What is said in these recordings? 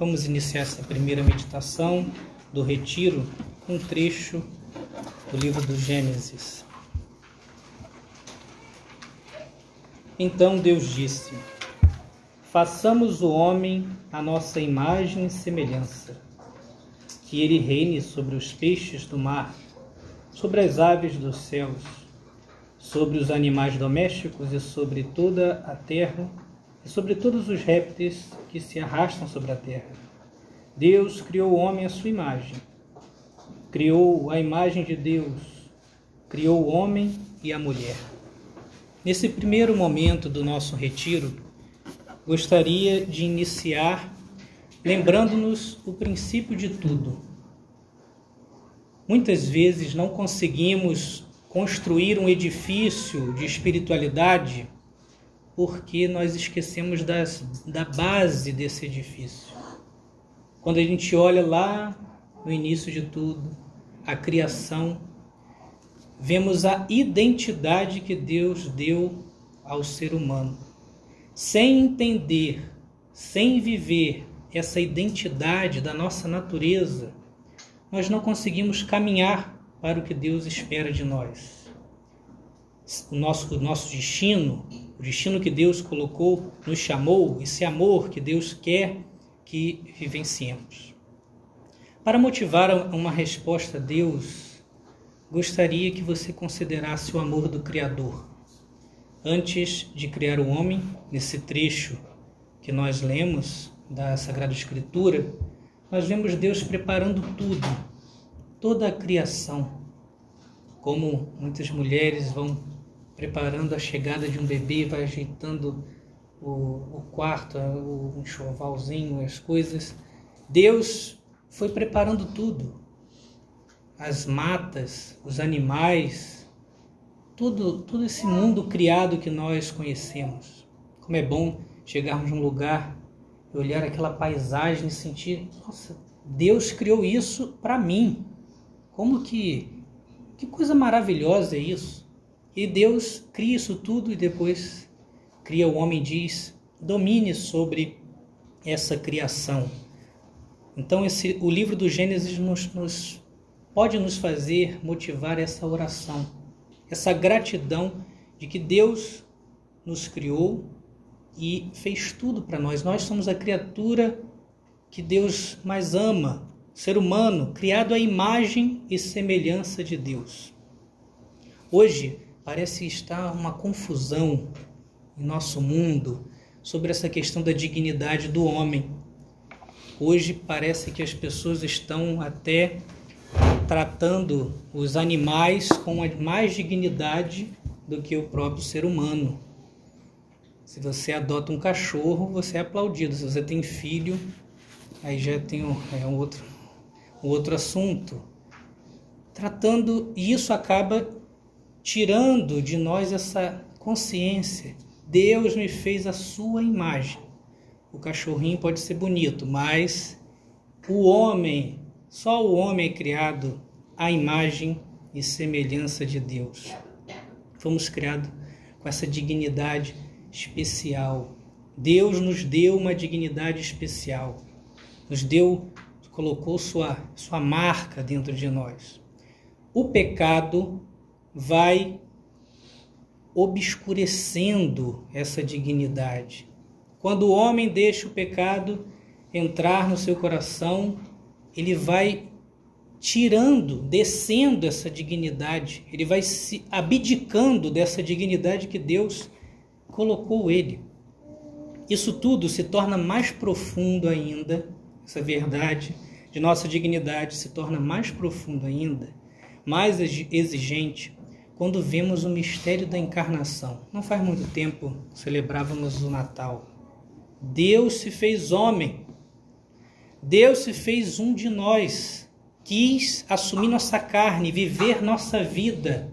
Vamos iniciar essa primeira meditação do retiro com um trecho do livro do Gênesis. Então Deus disse: Façamos o homem a nossa imagem e semelhança, que ele reine sobre os peixes do mar, sobre as aves dos céus, sobre os animais domésticos e sobre toda a terra, e sobre todos os répteis que se arrastam sobre a terra. Deus criou o homem à sua imagem. Criou a imagem de Deus. Criou o homem e a mulher. Nesse primeiro momento do nosso retiro, gostaria de iniciar lembrando-nos o princípio de tudo. Muitas vezes não conseguimos construir um edifício de espiritualidade porque nós esquecemos das, da base desse edifício. Quando a gente olha lá no início de tudo, a criação, vemos a identidade que Deus deu ao ser humano. Sem entender, sem viver essa identidade da nossa natureza, nós não conseguimos caminhar para o que Deus espera de nós. O nosso, o nosso destino, o destino que Deus colocou, nos chamou, esse amor que Deus quer que vivenciemos. Para motivar uma resposta a Deus, gostaria que você considerasse o amor do Criador. Antes de criar o homem, nesse trecho que nós lemos da Sagrada Escritura, nós vemos Deus preparando tudo, toda a criação. Como muitas mulheres vão preparando a chegada de um bebê, vai ajeitando o, o quarto, o enxovalzinho, as coisas. Deus foi preparando tudo as matas, os animais, tudo, todo esse mundo criado que nós conhecemos. Como é bom chegarmos num lugar e olhar aquela paisagem e sentir, nossa, Deus criou isso para mim. Como que que coisa maravilhosa é isso? E Deus cria isso tudo e depois cria o homem diz, domine sobre essa criação. Então esse o livro do Gênesis nos, nos pode nos fazer motivar essa oração, essa gratidão de que Deus nos criou e fez tudo para nós. Nós somos a criatura que Deus mais ama, ser humano, criado à imagem e semelhança de Deus. Hoje parece estar uma confusão em nosso mundo sobre essa questão da dignidade do homem. Hoje parece que as pessoas estão até tratando os animais com mais dignidade do que o próprio ser humano. Se você adota um cachorro, você é aplaudido. Se você tem filho, aí já tem um, é um outro, um outro assunto. Tratando, e isso acaba tirando de nós essa consciência. Deus me fez a sua imagem. O cachorrinho pode ser bonito, mas o homem só o homem é criado à imagem e semelhança de Deus. Fomos criados com essa dignidade especial. Deus nos deu uma dignidade especial. Nos deu, colocou sua, sua marca dentro de nós. O pecado vai obscurecendo essa dignidade. Quando o homem deixa o pecado entrar no seu coração, ele vai tirando, descendo essa dignidade, ele vai se abdicando dessa dignidade que Deus colocou ele. Isso tudo se torna mais profundo ainda, essa verdade de nossa dignidade se torna mais profundo ainda, mais exigente, quando vemos o mistério da encarnação. Não faz muito tempo celebrávamos o Natal. Deus se fez homem Deus se fez um de nós, quis assumir nossa carne, viver nossa vida,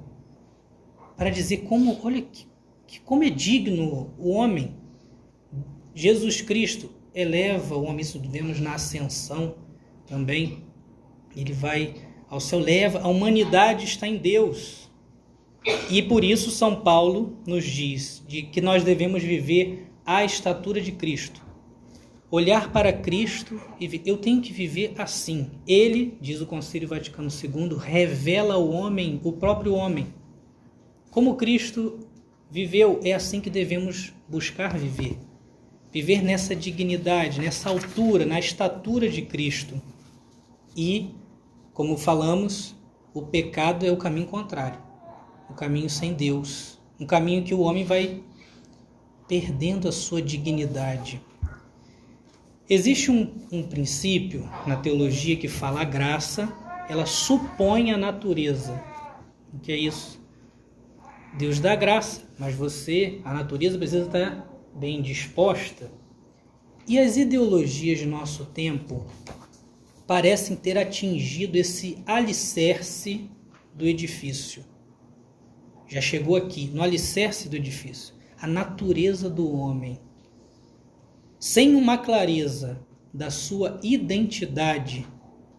para dizer como, olha que como é digno o homem. Jesus Cristo eleva o homem, isso vemos na ascensão também. Ele vai ao céu, leva, a humanidade está em Deus. E por isso São Paulo nos diz de que nós devemos viver à estatura de Cristo. olhar para Cristo e eu tenho que viver assim. Ele, diz o Concílio Vaticano II, revela ao homem, o próprio homem. Como Cristo viveu, é assim que devemos buscar viver. Viver nessa dignidade, nessa altura, na estatura de Cristo. E, como falamos, o pecado é o caminho contrário o caminho sem Deus, um caminho que o homem vai perdendo a sua dignidade. Existe um, um princípio na teologia que fala a graça, ela supõe a natureza. O que é isso? Deus dá graça, mas você, a natureza precisa estar bem disposta. E as ideologias de nosso tempo parecem ter atingido esse alicerce do edifício. Já chegou aqui, no alicerce do edifício, a natureza do homem. Sem uma clareza da sua identidade,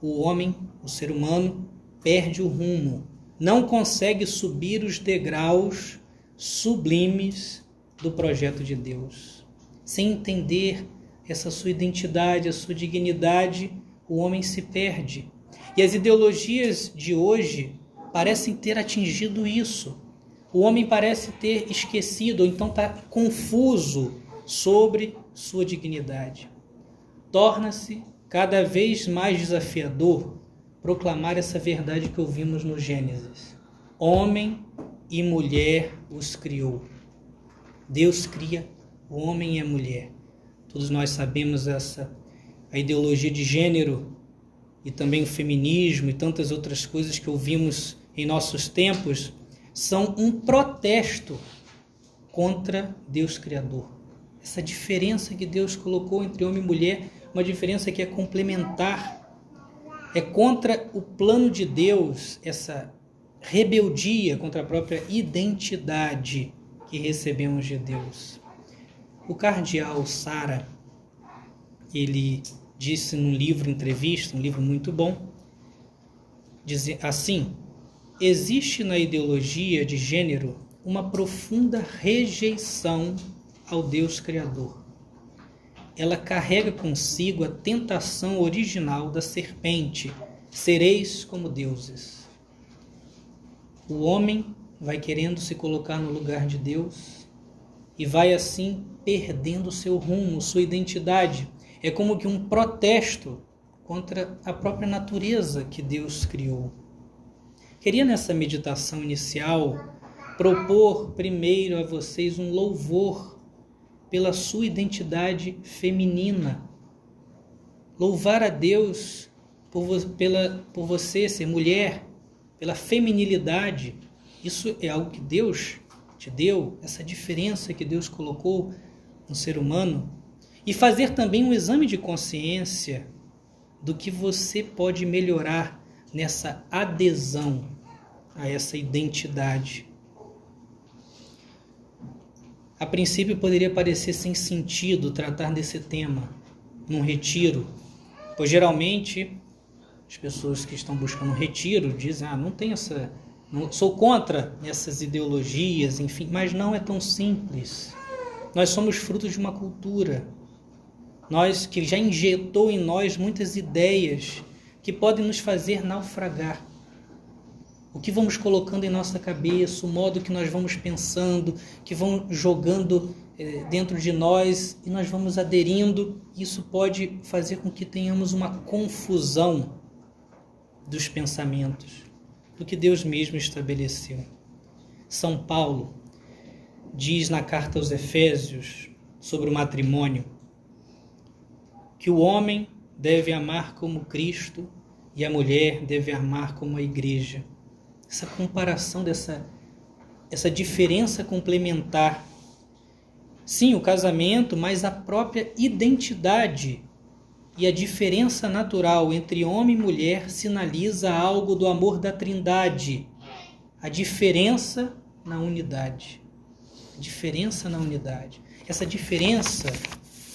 o homem, o ser humano, perde o rumo, não consegue subir os degraus sublimes do projeto de Deus. Sem entender essa sua identidade, a sua dignidade, o homem se perde. E as ideologias de hoje parecem ter atingido isso. O homem parece ter esquecido, ou então está confuso sobre sua dignidade. Torna-se cada vez mais desafiador proclamar essa verdade que ouvimos no Gênesis. Homem e mulher os criou. Deus cria o homem e a mulher. Todos nós sabemos essa a ideologia de gênero e também o feminismo e tantas outras coisas que ouvimos em nossos tempos são um protesto contra Deus Criador. Essa diferença que Deus colocou entre homem e mulher, uma diferença que é complementar, é contra o plano de Deus, essa rebeldia contra a própria identidade que recebemos de Deus. O cardeal Sara, ele disse num livro entrevista, um livro muito bom, dizer assim: existe na ideologia de gênero uma profunda rejeição ao Deus Criador. Ela carrega consigo a tentação original da serpente: sereis como deuses. O homem vai querendo se colocar no lugar de Deus e vai assim perdendo seu rumo, sua identidade. É como que um protesto contra a própria natureza que Deus criou. Queria nessa meditação inicial propor primeiro a vocês um louvor pela sua identidade feminina. Louvar a Deus por, pela, por você ser mulher, pela feminilidade. Isso é algo que Deus te deu, essa diferença que Deus colocou no ser humano. E fazer também um exame de consciência do que você pode melhorar nessa adesão a essa identidade. A princípio poderia parecer sem sentido tratar desse tema num retiro, pois geralmente as pessoas que estão buscando um retiro dizem: "Ah, não tem essa, não, sou contra essas ideologias, enfim", mas não é tão simples. Nós somos frutos de uma cultura. Nós que já injetou em nós muitas ideias que podem nos fazer naufragar. O que vamos colocando em nossa cabeça, o modo que nós vamos pensando, que vão jogando eh, dentro de nós e nós vamos aderindo, isso pode fazer com que tenhamos uma confusão dos pensamentos, do que Deus mesmo estabeleceu. São Paulo diz na carta aos Efésios sobre o matrimônio que o homem deve amar como Cristo e a mulher deve amar como a igreja. Essa comparação dessa essa diferença complementar. Sim, o casamento, mas a própria identidade e a diferença natural entre homem e mulher sinaliza algo do amor da Trindade. A diferença na unidade. A diferença na unidade. Essa diferença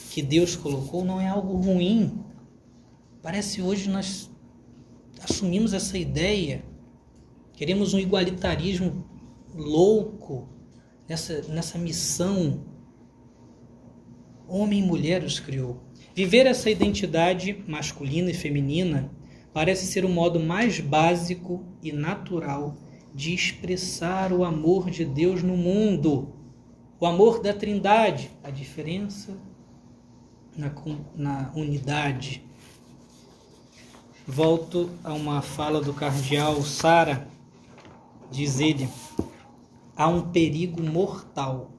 que Deus colocou não é algo ruim. Parece hoje nós assumimos essa ideia, queremos um igualitarismo louco nessa, nessa missão. Homem e mulher os criou. Viver essa identidade masculina e feminina parece ser o modo mais básico e natural de expressar o amor de Deus no mundo, o amor da Trindade, a diferença na, na unidade. Volto a uma fala do cardeal Sara, diz ele: há um perigo mortal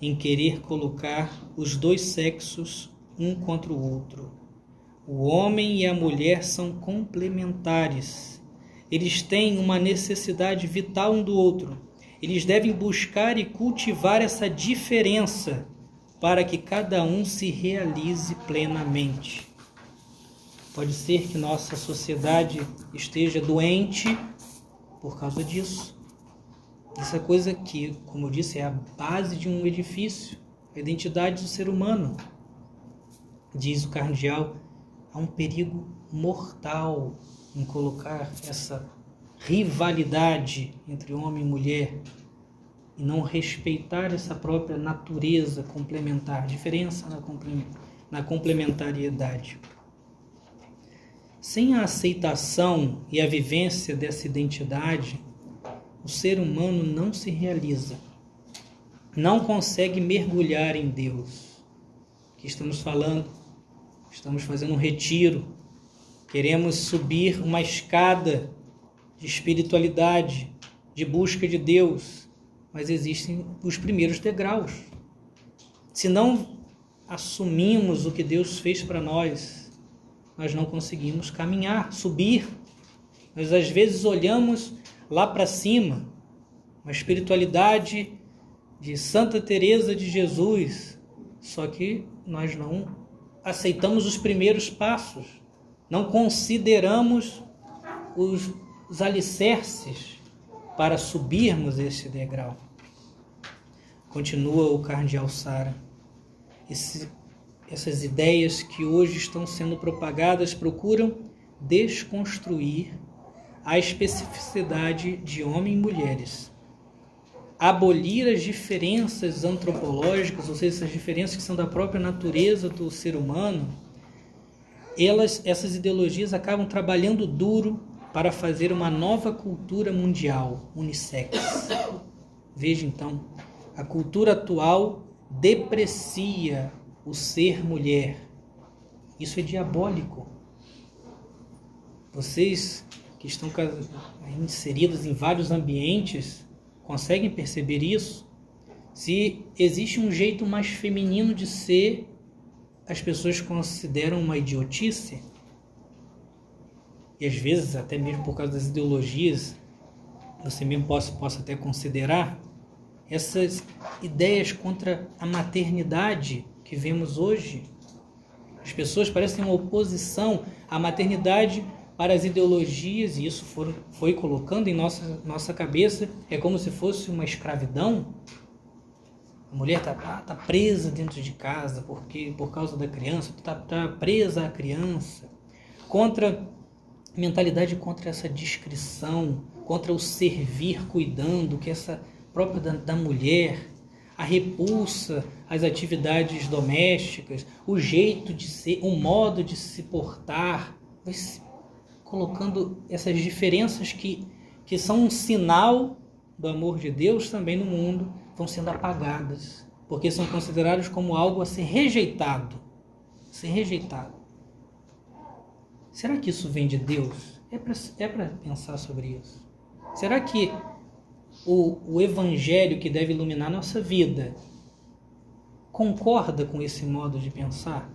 em querer colocar os dois sexos um contra o outro. O homem e a mulher são complementares. Eles têm uma necessidade vital um do outro. Eles devem buscar e cultivar essa diferença para que cada um se realize plenamente. Pode ser que nossa sociedade esteja doente por causa disso. Essa coisa que, como eu disse, é a base de um edifício, a identidade do ser humano diz o cardeal, há um perigo mortal em colocar essa rivalidade entre homem e mulher e não respeitar essa própria natureza complementar, diferença na complementariedade. Sem a aceitação e a vivência dessa identidade, o ser humano não se realiza, não consegue mergulhar em Deus. Estamos falando estamos fazendo um retiro, queremos subir uma escada de espiritualidade, de busca de Deus, mas existem os primeiros degraus. Se não assumimos o que Deus fez para nós, nós não conseguimos caminhar, subir. Nós às vezes olhamos lá para cima, uma espiritualidade de Santa Teresa de Jesus, só que nós não aceitamos os primeiros passos, não consideramos os, os alicerces para subirmos esse degrau. Continua o cardeal Sara. Esse, essas ideias que hoje estão sendo propagadas procuram desconstruir a especificidade de homens e mulheres abolir as diferenças antropológicas, ou seja, essas diferenças que são da própria natureza do ser humano, elas, essas ideologias acabam trabalhando duro para fazer uma nova cultura mundial, unissex. Veja então, a cultura atual deprecia o ser mulher. Isso é diabólico. Vocês que estão inseridos em vários ambientes Conseguem perceber isso? Se existe um jeito mais feminino de ser, as pessoas consideram uma idiotice. E às vezes, até mesmo por causa das ideologias, você mesmo possa, possa até considerar essas ideias contra a maternidade que vemos hoje. As pessoas parecem uma oposição à maternidade para as ideologias, e isso for, foi colocando em nossa, nossa cabeça, é como se fosse uma escravidão. A mulher está tá, tá presa dentro de casa porque por causa da criança, está tá presa à criança. Contra mentalidade contra essa discrição, contra o servir cuidando, que essa própria da, da mulher, a repulsa às atividades domésticas, o jeito de ser, o modo de se portar, vai se colocando essas diferenças que, que são um sinal do amor de Deus também no mundo, vão sendo apagadas, porque são consideradas como algo a ser rejeitado. Ser rejeitado. Será que isso vem de Deus? É para é pensar sobre isso. Será que o, evangelho que deve iluminar nossa vida concorda com esse modo de pensar?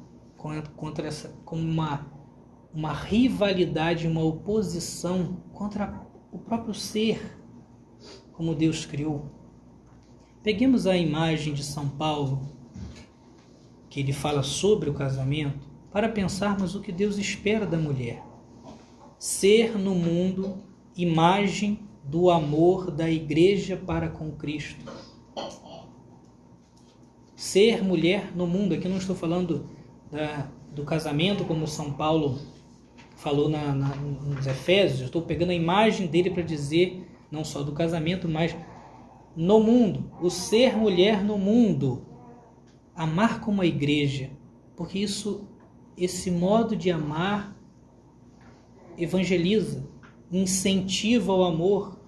Contra essa, como uma uma rivalidade, uma oposição contra o próprio ser, como Deus criou. Peguemos a imagem de São Paulo, que ele fala sobre o casamento, para pensarmos o que Deus espera da mulher. Ser no mundo imagem do amor da igreja para com Cristo. Ser mulher no mundo, aqui não estou falando da, do casamento como São Paulo falou na, na, nos Efésios, estou pegando a imagem dele para dizer, não só do casamento, mas no mundo, o ser mulher no mundo, amar como a igreja, porque isso esse modo de amar evangeliza, incentiva o amor.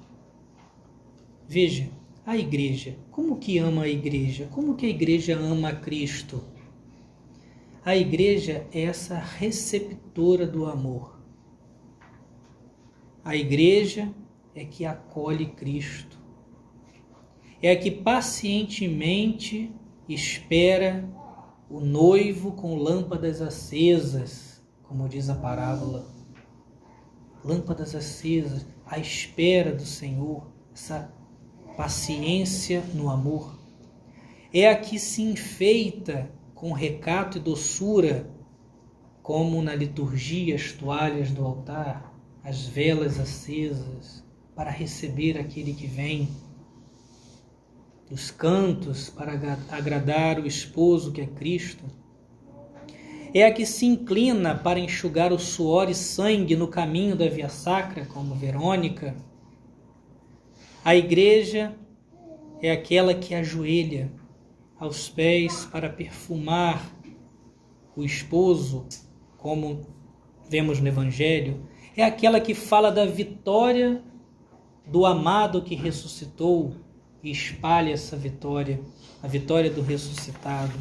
Veja, a igreja, como que ama a igreja? Como que a igreja ama a Cristo? A igreja é essa receptora do amor. A igreja é que acolhe Cristo. É a que pacientemente espera o noivo com lâmpadas acesas, como diz a parábola. Lâmpadas acesas, à espera do Senhor, essa paciência no amor. É a que se enfeita com recato e doçura, como na liturgia as toalhas do altar, as velas acesas, para receber aquele que vem os cantos para agradar o esposo que é Cristo. É a que se inclina para enxugar o suor e sangue no caminho da via sacra, como Verônica. A igreja é aquela que ajoelha aos pés para perfumar o esposo, como vemos no Evangelho. É aquela que fala da vitória do amado que ressuscitou e espalhe essa vitória, a vitória do ressuscitado.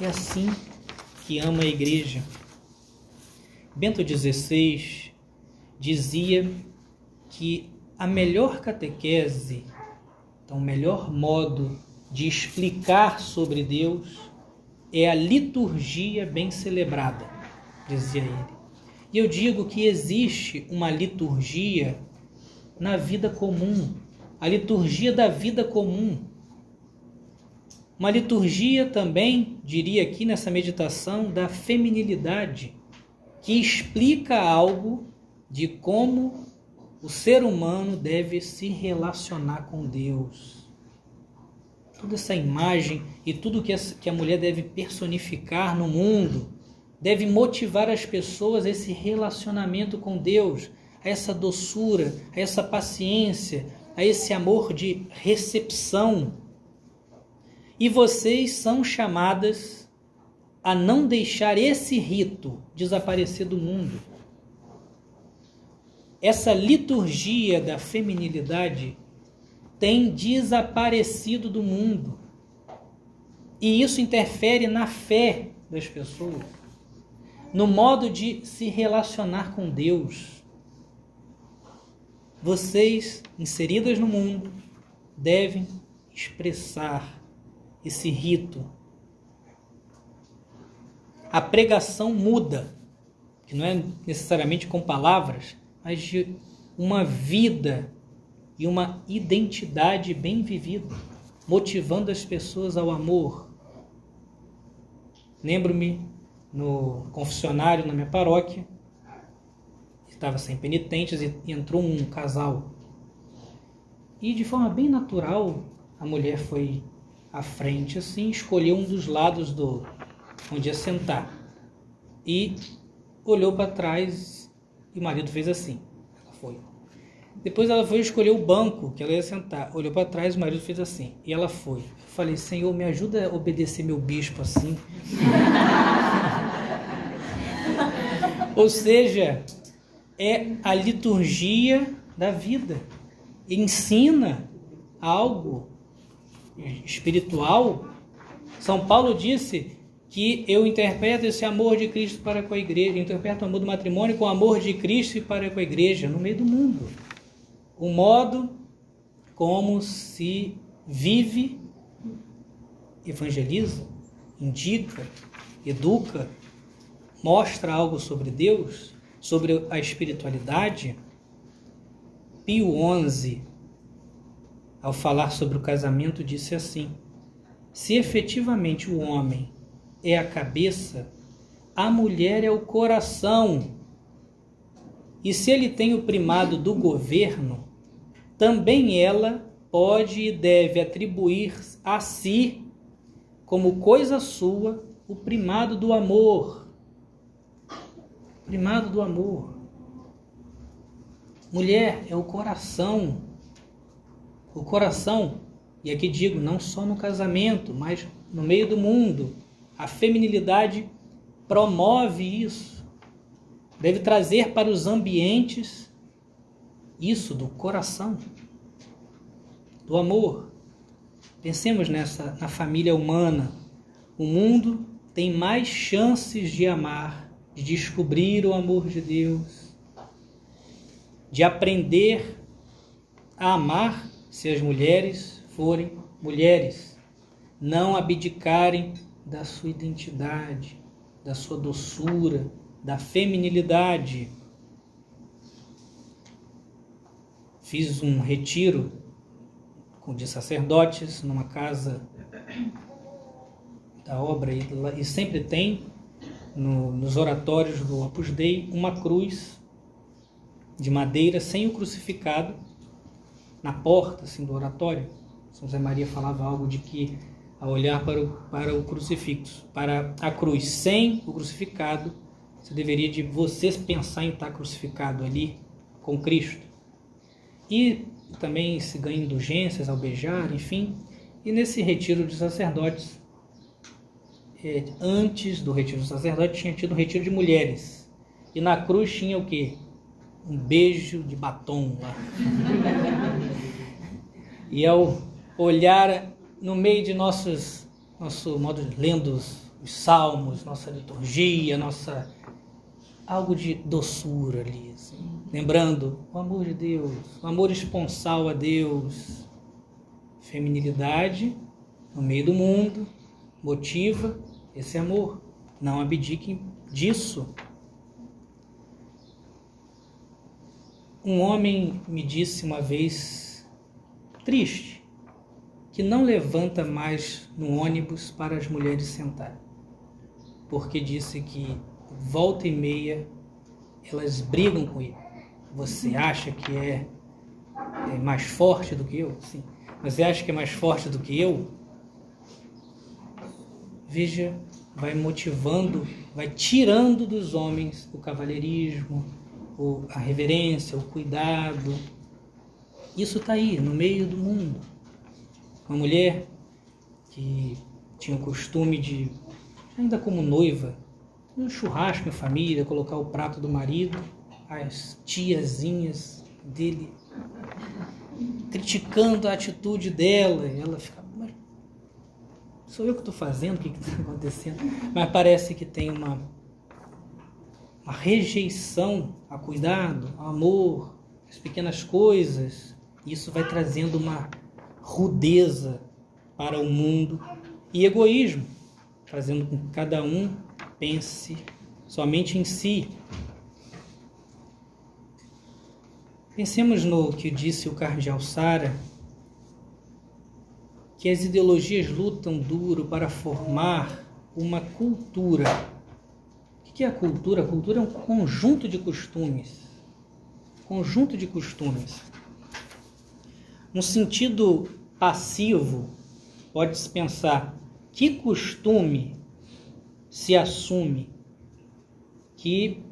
É assim que ama a igreja. Bento XVI dizia que a melhor catequese, então o melhor modo de explicar sobre Deus é a liturgia bem celebrada, dizia ele. E eu digo que existe uma liturgia na vida comum, a liturgia da vida comum. Uma liturgia também, diria aqui nessa meditação, da feminilidade, que explica algo de como o ser humano deve se relacionar com Deus. Toda essa imagem e tudo que a mulher deve personificar no mundo deve motivar as pessoas a esse relacionamento com Deus, a essa doçura, a essa paciência, a esse amor de recepção. E vocês são chamadas a não deixar esse rito desaparecer do mundo. Essa liturgia da feminilidade tem desaparecido do mundo. E isso interfere na fé das pessoas, no modo de se relacionar com Deus vocês, inseridas no mundo, devem expressar esse rito. A pregação muda, que não é necessariamente com palavras, mas de uma vida e uma identidade bem vivida, motivando as pessoas ao amor. Lembro-me no confessionário na minha paróquia, estava sem penitentes e entrou um casal. E de forma bem natural, a mulher foi à frente assim, escolheu um dos lados do onde ia sentar. E olhou para trás e o marido fez assim. Ela foi. Depois ela foi escolher o banco que ela ia sentar. Olhou para trás, o marido fez assim. E ela foi. Eu falei: "Senhor, me ajuda a obedecer meu bispo assim". Ou seja, é a liturgia da vida. Ensina algo espiritual. São Paulo disse que eu interpreto esse amor de Cristo para com a igreja, interpreto o amor do matrimônio com o amor de Cristo para com a igreja no meio do mundo. O modo como se vive, evangeliza, indica, educa, mostra algo sobre Deus, sobre a espiritualidade, Pio XI, ao falar sobre o casamento, disse assim: Se efetivamente o homem é a cabeça, a mulher é o coração. E se ele tem o primado do governo, também ela pode e deve atribuir a si, como coisa sua, o primado do amor primado do amor. Mulher é o coração. O coração, e aqui digo, não só no casamento, mas no meio do mundo. A feminilidade promove isso, deve trazer para os ambientes isso do coração, do amor. Pensemos nessa na família humana. O mundo tem mais chances de amar, de descobrir o amor de Deus, de aprender a amar se as mulheres forem mulheres, não abdicarem da sua identidade, da sua doçura, da feminilidade. Fiz um retiro de sacerdotes numa casa da obra e, sempre tem no, nos oratórios do Opus Dei uma cruz de madeira sem o crucificado na porta assim, do oratório. São José Maria falava algo de que a olhar para o, para o crucifixo, para a cruz sem o crucificado, você deveria de você pensar em estar crucificado ali com Cristo. E também se ganha indulgências ao beijar, enfim. E nesse retiro de sacerdotes, é, antes do retiro de sacerdotes, tinha tido um retiro de mulheres. E na cruz tinha o quê? Um beijo de batom lá. e ao olhar no meio de nossos, nosso modo de lendo os, os salmos, nossa liturgia, nossa algo de doçura ali, assim. lembrando o amor de Deus, o amor esponsal a Deus, feminilidade no meio do mundo, motiva esse amor. Não abdiquem disso. Um homem me disse uma vez, triste, que não levanta mais no ônibus para as mulheres sentarem, porque disse que volta e meia elas brigam com ele. Você acha que é, é mais forte do que eu? Sim. Você acha que é mais forte do que eu? Veja, vai motivando, vai tirando dos homens o cavalheirismo, a reverência, o cuidado. Isso está aí, no meio do mundo. Uma mulher que tinha o costume de, ainda como noiva, um churrasco em família, colocar o prato do marido, as tiazinhas dele criticando a atitude dela, e ela fica, mas sou eu que estou fazendo, o que está acontecendo? Mas parece que tem uma, uma rejeição a cuidado, a amor, as pequenas coisas. Isso vai trazendo uma rudeza para o mundo e egoísmo, fazendo com que cada um pense somente em si. Pensemos no que disse o cardeal Sara, que as ideologias lutam duro para formar uma cultura. Que é a cultura? A cultura é um conjunto de costumes. Conjunto de costumes. No sentido passivo, pode-se pensar que costume se assume que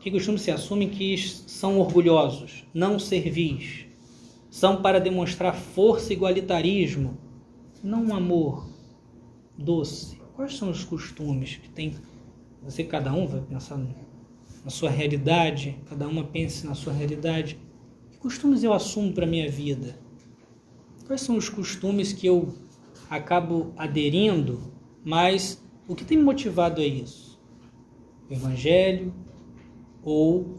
que costume se assume que são orgulhosos, não servis, são para demonstrar força e igualitarismo, não um amor doce. Quais são os costumes que tem? Você cada um vai pensar na sua realidade, cada uma pense na sua realidade. Que costumes eu assumo para minha vida? Quais são os costumes que eu acabo aderindo, mas o que tem me motivado é isso? O Evangelho ou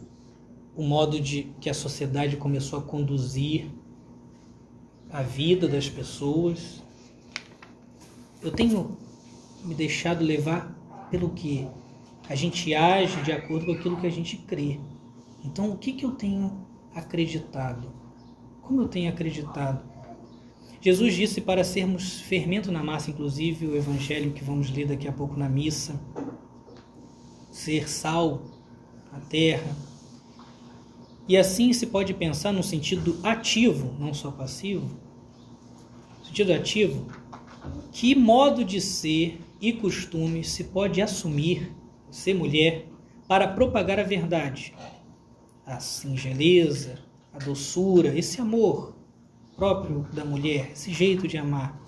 o modo de que a sociedade começou a conduzir a vida das pessoas? Eu tenho me deixado levar pelo que a gente age de acordo com aquilo que a gente crê. Então, o que, que eu tenho acreditado? Como eu tenho acreditado? Jesus disse para sermos fermento na massa, inclusive o evangelho que vamos ler daqui a pouco na missa, ser sal na terra. E assim se pode pensar no sentido ativo, não só passivo. Sentido ativo, que modo de ser e costume se pode assumir, ser mulher, para propagar a verdade? A singeleza, a doçura, esse amor próprio da mulher, esse jeito de amar,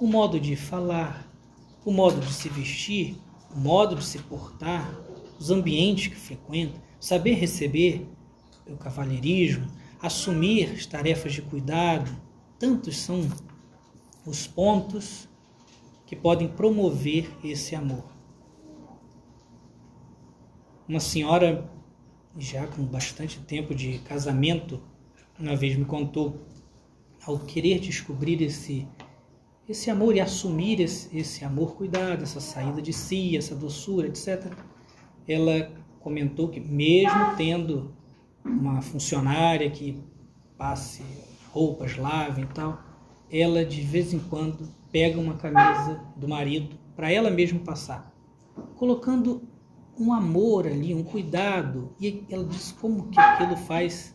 o modo de falar, o modo de se vestir, o modo de se portar, os ambientes que frequenta, saber receber o cavalheirismo, assumir as tarefas de cuidado, tantos são os pontos que podem promover esse amor. Uma senhora, já com bastante tempo de casamento, uma vez me contou, ao querer descobrir esse esse amor e assumir esse, esse amor cuidado, essa saída de si, essa doçura, etc. Ela comentou que mesmo tendo uma funcionária que passe roupas, lave e tal, ela de vez em quando pega uma camisa do marido para ela mesma passar, colocando um amor ali, um cuidado. E ela diz como que aquilo faz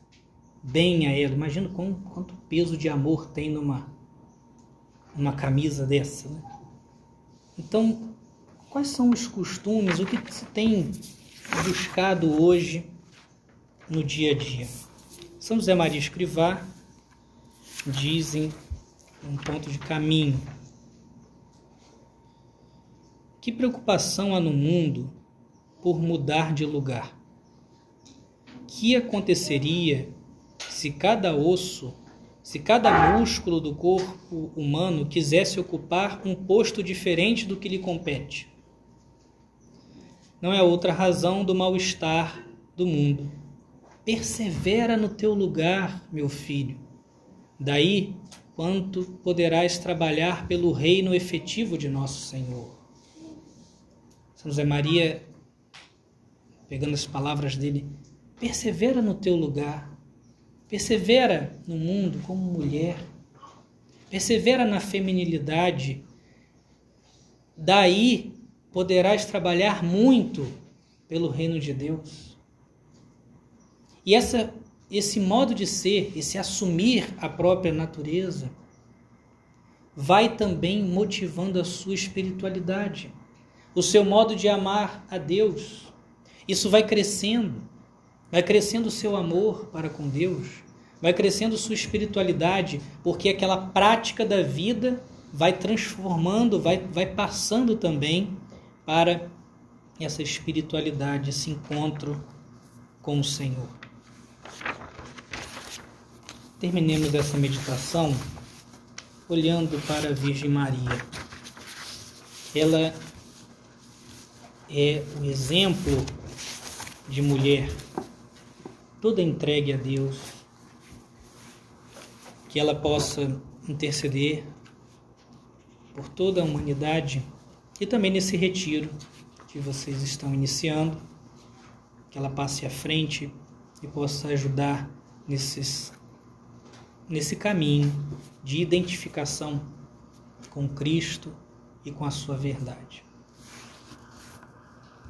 bem a ela. Imagina quanto, quanto peso de amor tem numa, numa camisa dessa. Né? Então, quais são os costumes, o que se tem buscado hoje no dia a dia? São José Maria Escrivá dizem um ponto de caminho. Que preocupação há no mundo por mudar de lugar? Que aconteceria se cada osso, se cada músculo do corpo humano quisesse ocupar um posto diferente do que lhe compete? Não é outra razão do mal-estar do mundo. Persevera no teu lugar, meu filho. Daí quanto poderás trabalhar pelo reino efetivo de nosso Senhor. São José Maria, pegando as palavras dele, persevera no teu lugar, persevera no mundo como mulher, persevera na feminilidade, daí poderás trabalhar muito pelo reino de Deus. E essa esse modo de ser, esse assumir a própria natureza, vai também motivando a sua espiritualidade, o seu modo de amar a Deus. Isso vai crescendo, vai crescendo o seu amor para com Deus, vai crescendo sua espiritualidade, porque aquela prática da vida vai transformando, vai, vai passando também para essa espiritualidade, esse encontro com o Senhor. Terminemos essa meditação olhando para a Virgem Maria. Ela é o exemplo de mulher toda entregue a Deus, que ela possa interceder por toda a humanidade e também nesse retiro que vocês estão iniciando, que ela passe à frente e possa ajudar nesses nesse caminho de identificação com Cristo e com a sua verdade.